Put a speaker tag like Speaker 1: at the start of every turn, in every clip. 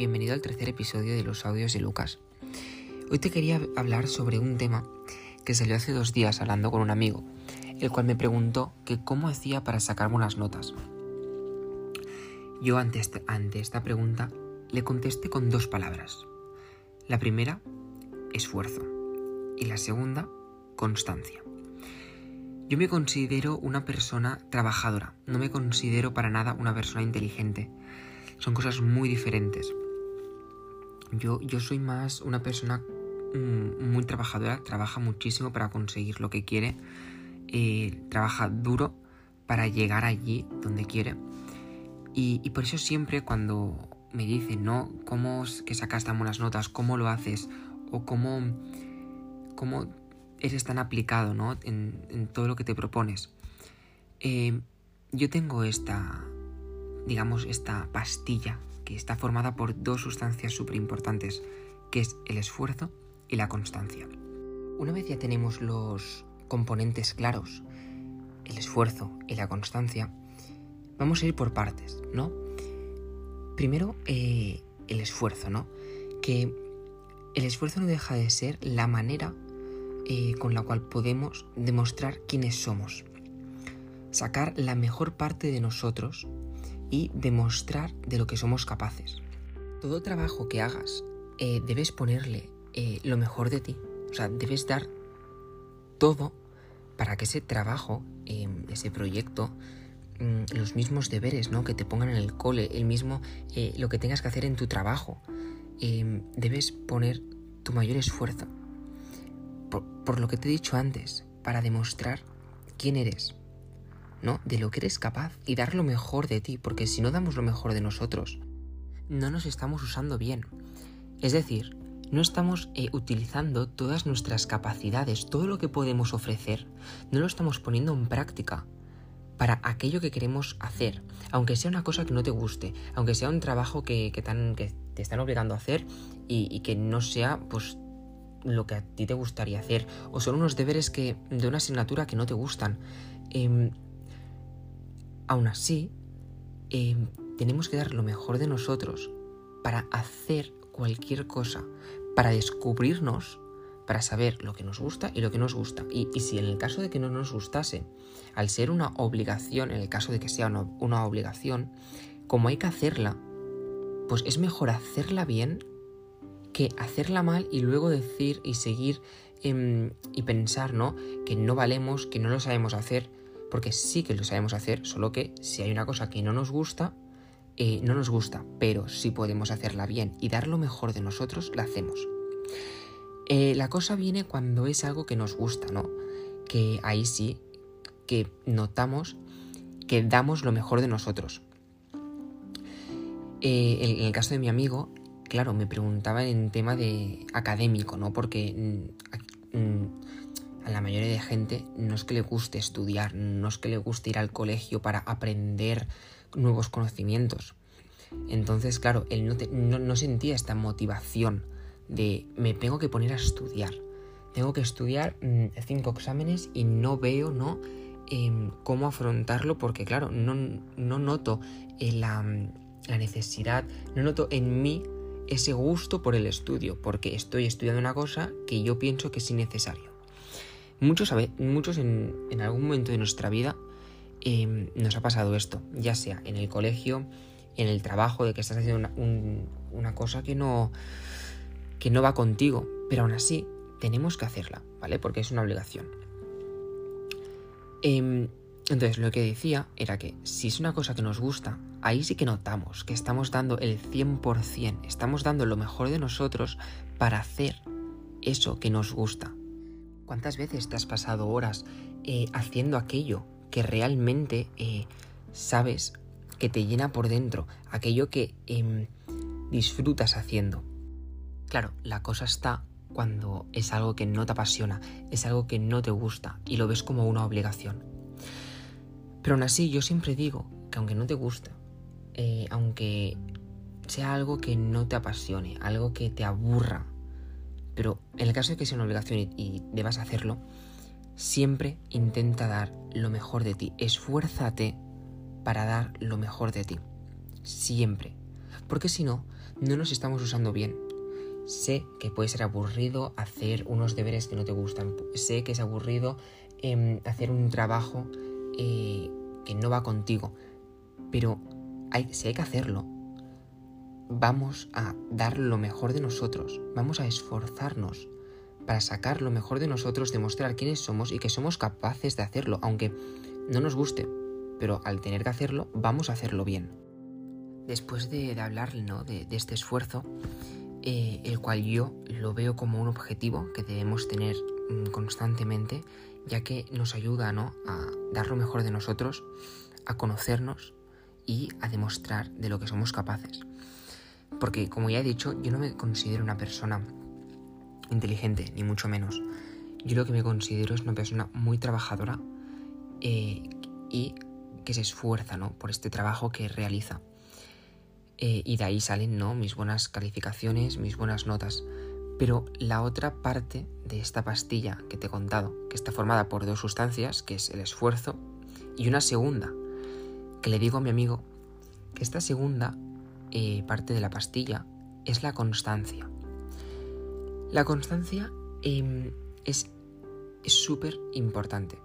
Speaker 1: bienvenido al tercer episodio de los audios de Lucas. Hoy te quería hablar sobre un tema que salió hace dos días hablando con un amigo, el cual me preguntó que cómo hacía para sacar buenas notas. Yo ante, este, ante esta pregunta le contesté con dos palabras. La primera, esfuerzo, y la segunda, constancia. Yo me considero una persona trabajadora, no me considero para nada una persona inteligente. Son cosas muy diferentes. Yo, yo soy más una persona mm, muy trabajadora, trabaja muchísimo para conseguir lo que quiere, eh, trabaja duro para llegar allí donde quiere. Y, por eso siempre cuando me dicen, ¿no? ¿Cómo es que sacas tan buenas notas? ¿Cómo lo haces? O cómo, cómo eres tan aplicado, ¿no? En, todo lo que te propones. Eh, yo tengo esta, digamos, esta pastilla que está formada por dos sustancias súper importantes, que es el esfuerzo y la constancia. Una vez ya tenemos los componentes claros, el esfuerzo y la constancia, vamos a ir por partes, ¿no? Primero, eh, el esfuerzo, ¿no? Que el esfuerzo no deja de ser la manera eh, con la cual podemos demostrar quiénes somos, sacar la mejor parte de nosotros y demostrar de lo que somos capaces. Todo trabajo que hagas eh, debes ponerle eh, lo mejor de ti. O sea, debes dar todo para que ese trabajo, em, ese proyecto, mm, los mismos deberes ¿no? que te pongan en el cole, el mismo eh, lo que tengas que hacer en tu trabajo, debes poner tu mayor esfuerzo. por lo que te he dicho antes, para demostrar quién eres, ¿no? De lo que eres capaz y dar lo mejor de ti, porque si no damos lo mejor de nosotros, no nos estamos usando bien. Es decir, no estamos eh, utilizando todas nuestras capacidades, todo lo que podemos ofrecer, no lo estamos poniendo en práctica para aquello que queremos hacer, aunque sea una cosa que no te guste, aunque sea un trabajo que, que, te están obligando a hacer y, que no sea pues lo que a ti te gustaría hacer, o son unos deberes que de una asignatura que no te gustan. Em, Aún así, eh, tenemos que dar lo mejor de nosotros para hacer cualquier cosa, para descubrirnos, para saber lo que nos gusta y lo que nos gusta. Y, si en el caso de que no nos gustase, al ser una obligación, en el caso de que sea una, obligación, como hay que hacerla, pues es mejor hacerla bien que hacerla mal y luego decir y seguir em, y pensar, ¿no? Que no valemos, que no lo sabemos hacer porque sí que lo sabemos hacer, solo que si hay una cosa que no nos gusta, eh, no nos gusta, pero si podemos hacerla bien y dar lo mejor de nosotros, la hacemos. Eh, la cosa viene cuando es algo que nos gusta, ¿no? Que ahí sí, que notamos que damos lo mejor de nosotros. Eh, en, el caso de mi amigo, claro, me preguntaba en tema de académico, ¿no? Porque mm, mm, la mayoría de gente no es que le guste estudiar, no es que le guste ir al colegio para aprender nuevos conocimientos. Entonces, claro, él no, sentía esta motivación de me tengo que poner a estudiar. Tengo que estudiar mm, cinco exámenes y no veo, ¿no? Em, cómo afrontarlo porque, claro, no, noto eh, la, la necesidad, no noto en mí ese gusto por el estudio, porque estoy estudiando una cosa que yo pienso que es innecesario. Muchos, muchos en, algún momento de nuestra vida em, nos ha pasado esto, ya sea en el colegio, en el trabajo, de que estás haciendo una, cosa que no, que no va contigo, pero aún así tenemos que hacerla, ¿vale? Porque es una obligación. Em, entonces, lo que decía era que si es una cosa que nos gusta, ahí sí que notamos que estamos dando el 100%, estamos dando lo mejor de nosotros para hacer eso que nos gusta. ¿Cuántas veces te has pasado horas eh, haciendo aquello que realmente eh, sabes que te llena por dentro, aquello que em, disfrutas haciendo? Claro, la cosa está cuando es algo que no te apasiona, es algo que no te gusta y lo ves como una obligación. Pero aún así yo siempre digo que aunque no te gusta, eh, aunque sea algo que no te apasione, algo que te aburra, pero en el caso de que sea una obligación y, debas hacerlo, siempre intenta dar lo mejor de ti. Esfuérzate para dar lo mejor de ti. Siempre. Porque si no, no nos estamos usando bien. Sé que puede ser aburrido hacer unos deberes que no te gustan. Sé que es aburrido em, hacer un trabajo eh, que no va contigo. Pero hay, si hay que hacerlo, vamos a dar lo mejor de nosotros. Vamos a esforzarnos para sacar lo mejor de nosotros, demostrar quiénes somos y que somos capaces de hacerlo, aunque no nos guste. Pero al tener que hacerlo, vamos a hacerlo bien. Después de, hablar ¿no? de este esfuerzo, eh, el cual yo lo veo como un objetivo que debemos tener mm, constantemente, ya que nos ayuda ¿no? a dar lo mejor de nosotros, a conocernos y a demostrar de lo que somos capaces. Porque, como ya he dicho, yo no me considero una persona inteligente, ni mucho menos. Yo lo que me considero es una persona muy trabajadora eh, y que se esfuerza ¿no? por este trabajo que realiza. Eh, y de ahí salen ¿no? mis buenas calificaciones, mis buenas notas. Pero la otra parte de esta pastilla que te he contado, que está formada por dos sustancias, que es el esfuerzo, y una segunda, que le digo a mi amigo que esta segunda parte de la pastilla es la constancia. La constancia em, es súper importante.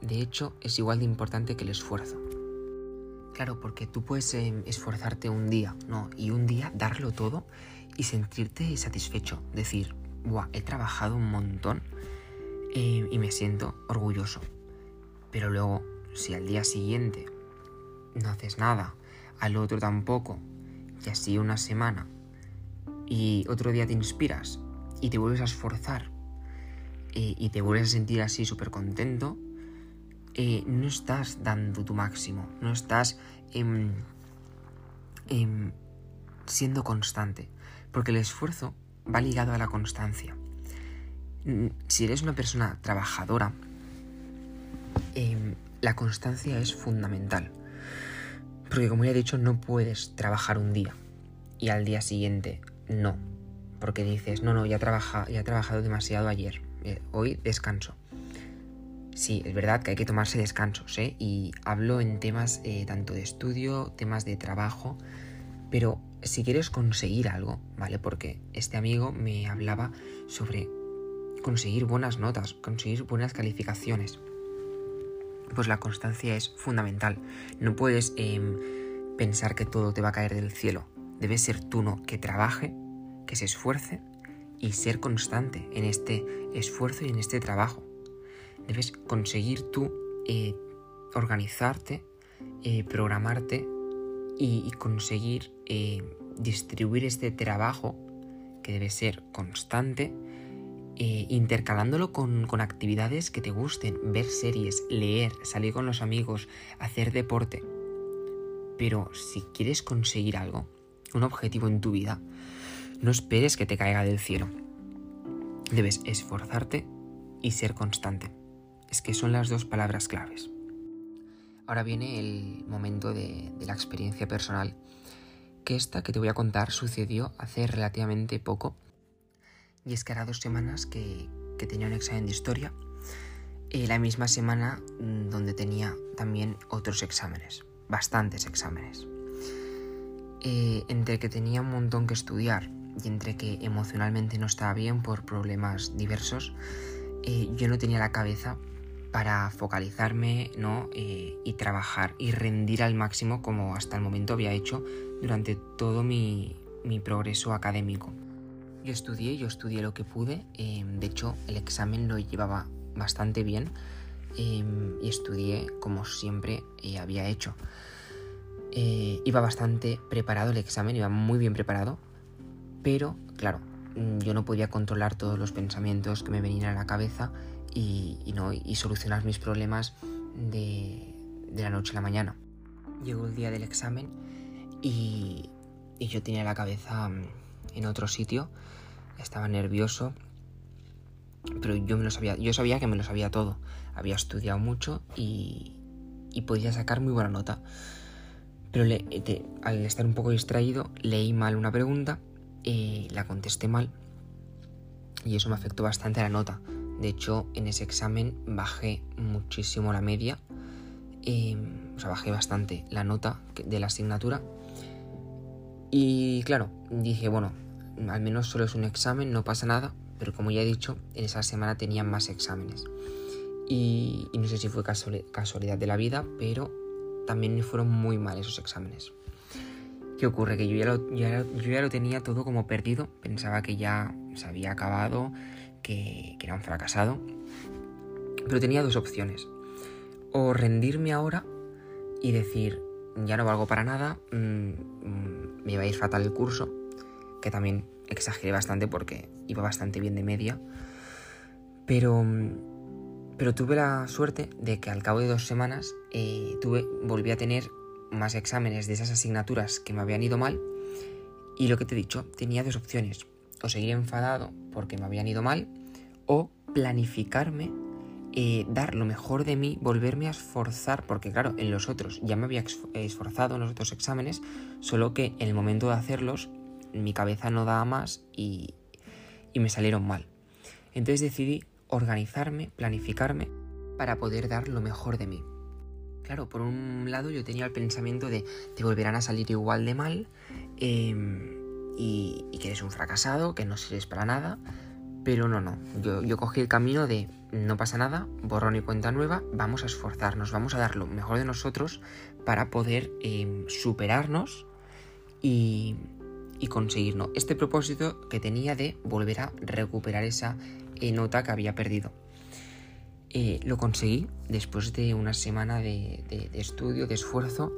Speaker 1: De hecho, es igual de importante que el esfuerzo. Claro, porque tú puedes em, esforzarte un día, ¿no? Y un día darlo todo y sentirte satisfecho. Decir, Buah, he trabajado un montón eh, y me siento orgulloso. Pero luego, si al día siguiente no haces nada, al otro tampoco, y así una semana, y otro día te inspiras y te vuelves a esforzar eh, y te vuelves a sentir así súper contento, eh, no estás dando tu máximo, no estás em, em, siendo constante, porque el esfuerzo va ligado a la constancia. Si eres una persona trabajadora, em, la constancia es fundamental. Porque como ya he dicho, no puedes trabajar un día y al día siguiente no. Porque dices, no, no, ya, trabaja, ya he trabajado demasiado ayer, eh, hoy descanso. Sí, es verdad que hay que tomarse descansos, ¿eh? Y hablo en temas eh, tanto de estudio, temas de trabajo, pero si quieres conseguir algo, ¿vale? Porque este amigo me hablaba sobre conseguir buenas notas, conseguir buenas calificaciones. Pues la constancia es fundamental. No puedes em, pensar que todo te va a caer del cielo. Debes ser tú no que trabaje, que se esfuerce y ser constante en este esfuerzo y en este trabajo debes conseguir tú eh, organizarte, eh, programarte y, conseguir eh, distribuir este trabajo que debe ser constante, intercalándolo con, actividades que te gusten, ver series, leer, salir con los amigos, hacer deporte. Pero si quieres conseguir algo, un objetivo en tu vida, no esperes que te caiga del cielo. Debes esforzarte y ser constante es que son las dos palabras claves. Ahora viene el momento de, la experiencia personal, que esta que te voy a contar sucedió hace relativamente poco, y es que era dos semanas que, tenía un examen de historia, y la misma semana mm, donde tenía también otros exámenes, bastantes exámenes. Eh, entre que tenía un montón que estudiar y entre que emocionalmente no estaba bien por problemas diversos, eh, yo no tenía la cabeza para focalizarme ¿no? Eh, y trabajar y rendir al máximo como hasta el momento había hecho durante todo mi, progreso académico. Yo estudié, yo estudié lo que pude, em, de hecho el examen lo llevaba bastante bien em, y estudié como siempre eh, había hecho. Eh, iba bastante preparado el examen, iba muy bien preparado, pero claro, yo no podía controlar todos los pensamientos que me venían a la cabeza y, ¿no? y solucionar mis problemas de, la noche a la mañana. Llegó el día del examen y, yo tenía la cabeza mm, en otro sitio, estaba nervioso, pero yo me lo sabía, yo sabía que me lo sabía todo, había estudiado mucho y, podía sacar muy buena nota. Pero al estar un poco distraído, leí mal una pregunta, y la contesté mal y eso me afectó bastante la nota. De hecho, en ese examen bajé muchísimo la media, eh, o sea, bajé bastante la nota de la asignatura Y claro, dije, bueno, al menos solo es un examen, no pasa nada, pero como ya he dicho, en esa semana tenía más exámenes. Y, no sé si fue casualidad de la vida, pero también fueron muy mal esos exámenes. ¿Qué ocurre? Que yo ya, lo, yo ya lo tenía todo como perdido, pensaba que ya se había acabado, que, que era un fracasado, pero tenía dos opciones. O rendirme ahora y decir, ya no valgo para nada, mm, me iba a ir fatal el curso, que también exageré bastante porque iba bastante bien de media, pero, mm, pero tuve la suerte de que al cabo de dos semanas eh, tuve, volví a tener más exámenes de esas asignaturas que me habían ido mal. Y lo que te he dicho, tenía dos opciones, o seguir enfadado porque me habían ido mal o planificarme eh, dar lo mejor de mí, volverme a esforzar, porque claro, en los otros ya me había esforzado en los otros exámenes, solo que en el momento de hacerlos mi cabeza no daba más y, y me salieron mal. Entonces decidí organizarme, planificarme para poder dar lo mejor de mí. Claro, por un lado yo tenía el pensamiento de te volverán a salir igual de mal em, y, y, que eres un fracasado, que no sirves para nada, pero no, no, yo, yo cogí el camino de no pasa nada, borrón y cuenta nueva, vamos a esforzarnos, vamos a dar lo mejor de nosotros para poder em, superarnos y, y conseguirnos este propósito que tenía de volver a recuperar esa eh, nota que había perdido. Eh, lo conseguí después de una semana de, estudio, de esfuerzo.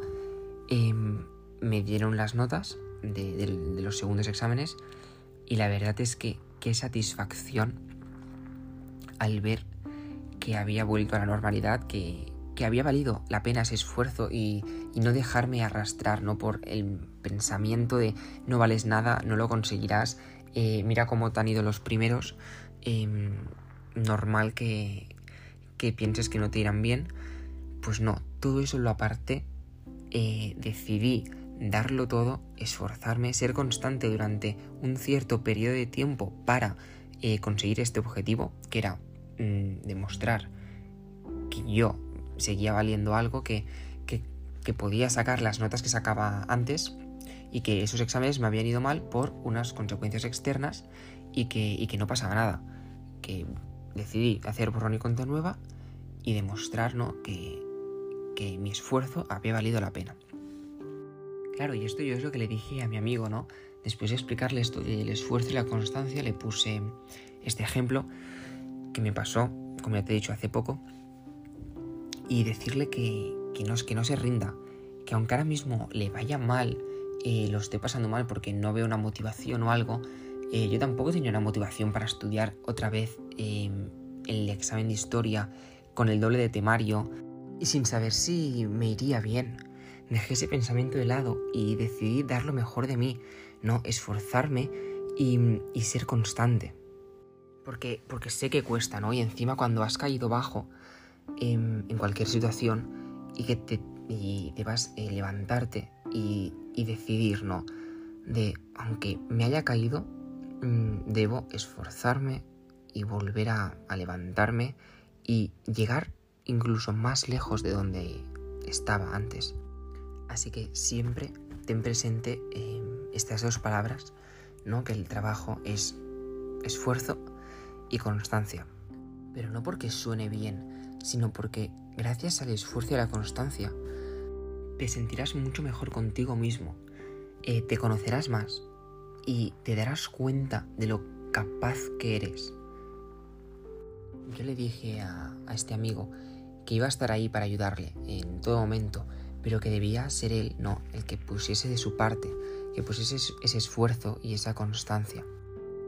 Speaker 1: Em, me dieron las notas de, los segundos exámenes y la verdad es que qué satisfacción al ver que había vuelto a la normalidad, que, había valido la pena ese esfuerzo y, no dejarme arrastrar ¿no? por el pensamiento de no vales nada, no lo conseguirás, eh, mira cómo te han ido los primeros, em, normal que, que, pienses que no te irán bien. Pues no, todo eso lo aparté, eh, decidí darlo todo, esforzarme, ser constante durante un cierto periodo de tiempo para eh, conseguir este objetivo, que era mm, demostrar que yo seguía valiendo algo, que, que, podía sacar las notas que sacaba antes y que esos exámenes me habían ido mal por unas consecuencias externas y que, y que no pasaba nada. Que decidí hacer borrón y cuenta nueva y demostrar que, que mi esfuerzo había valido la pena. Claro, y esto yo es lo que le dije a mi amigo, ¿no? Después de explicarle esto del esfuerzo y la constancia, le puse este ejemplo que me pasó, como ya te he dicho hace poco, y decirle que, no, que no se rinda, que aunque ahora mismo le vaya mal, eh, lo esté pasando mal porque no veo una motivación o algo, eh, yo tampoco tenía una motivación para estudiar otra vez em, el examen de historia con el doble de temario y sin saber si me iría bien. Dejé ese pensamiento de lado y decidí dar lo mejor de mí, no esforzarme y, ser constante. Porque, porque sé que cuesta, ¿no? Y encima cuando has caído bajo en, cualquier situación y que te, y a eh, levantarte y, decidir, ¿no? De, aunque me haya caído, mm, debo esforzarme y volver a levantarme y llegar incluso más lejos de donde estaba antes. Así que siempre ten presente em, estas dos palabras, ¿no? Que el trabajo es esfuerzo y constancia. Pero no porque suene bien, sino porque gracias al esfuerzo y a la constancia te sentirás mucho mejor contigo mismo, eh, te conocerás más y te darás cuenta de lo capaz que eres. Yo le dije a este amigo que iba a estar ahí para ayudarle en todo momento, pero que debía ser él, no, el que pusiese de su parte, que pusiese ese esfuerzo y esa constancia.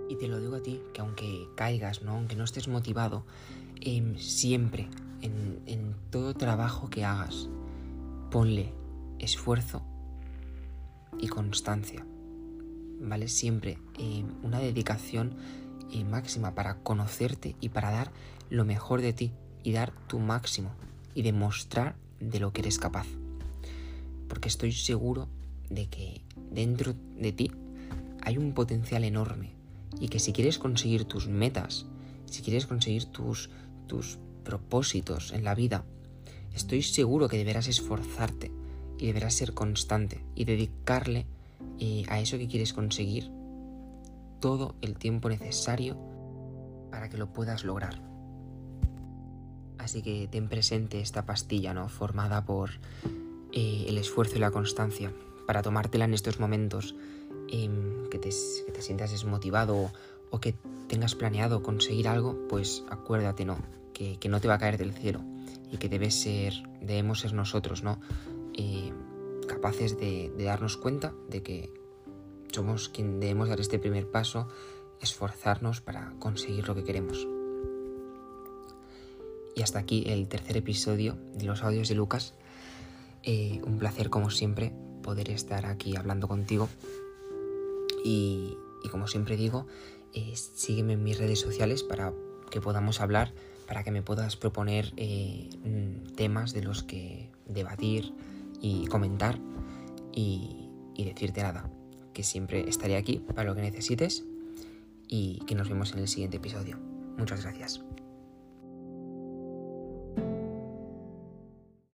Speaker 1: Y te lo digo a ti, que aunque caigas, ¿no? aunque no estés motivado, em, siempre, en, todo trabajo que hagas, ponle esfuerzo y constancia. ¿Vale? Siempre em, una dedicación eh, máxima para conocerte y para dar lo mejor de ti y dar tu máximo y demostrar de lo que eres capaz porque estoy seguro de que dentro de ti hay un potencial enorme y que si quieres conseguir tus metas, si quieres conseguir tus, tus propósitos en la vida, estoy seguro que deberás esforzarte y deberás ser constante y dedicarle eh, a eso que quieres conseguir todo el tiempo necesario para que lo puedas lograr. Así que ten presente esta pastilla, ¿no? Formada por eh, el esfuerzo y la constancia para tomártela en estos momentos em, que, te, sientas desmotivado o, que tengas planeado conseguir algo, pues acuérdate, ¿no? Que, no te va a caer del cielo y que debes ser, debemos ser nosotros, ¿no? Eh, capaces de, de darnos cuenta de que somos quien debemos dar este primer paso, esforzarnos para conseguir lo que queremos. Y hasta aquí el tercer episodio de los audios de Lucas. Eh, un placer como siempre poder estar aquí hablando contigo. Y, como siempre digo, eh, sígueme en mis redes sociales para que podamos hablar, para que me puedas proponer eh, mm, temas de los que debatir y comentar y, y decirte nada, que siempre estaré aquí para lo que necesites y que nos vemos en el siguiente episodio. Muchas gracias.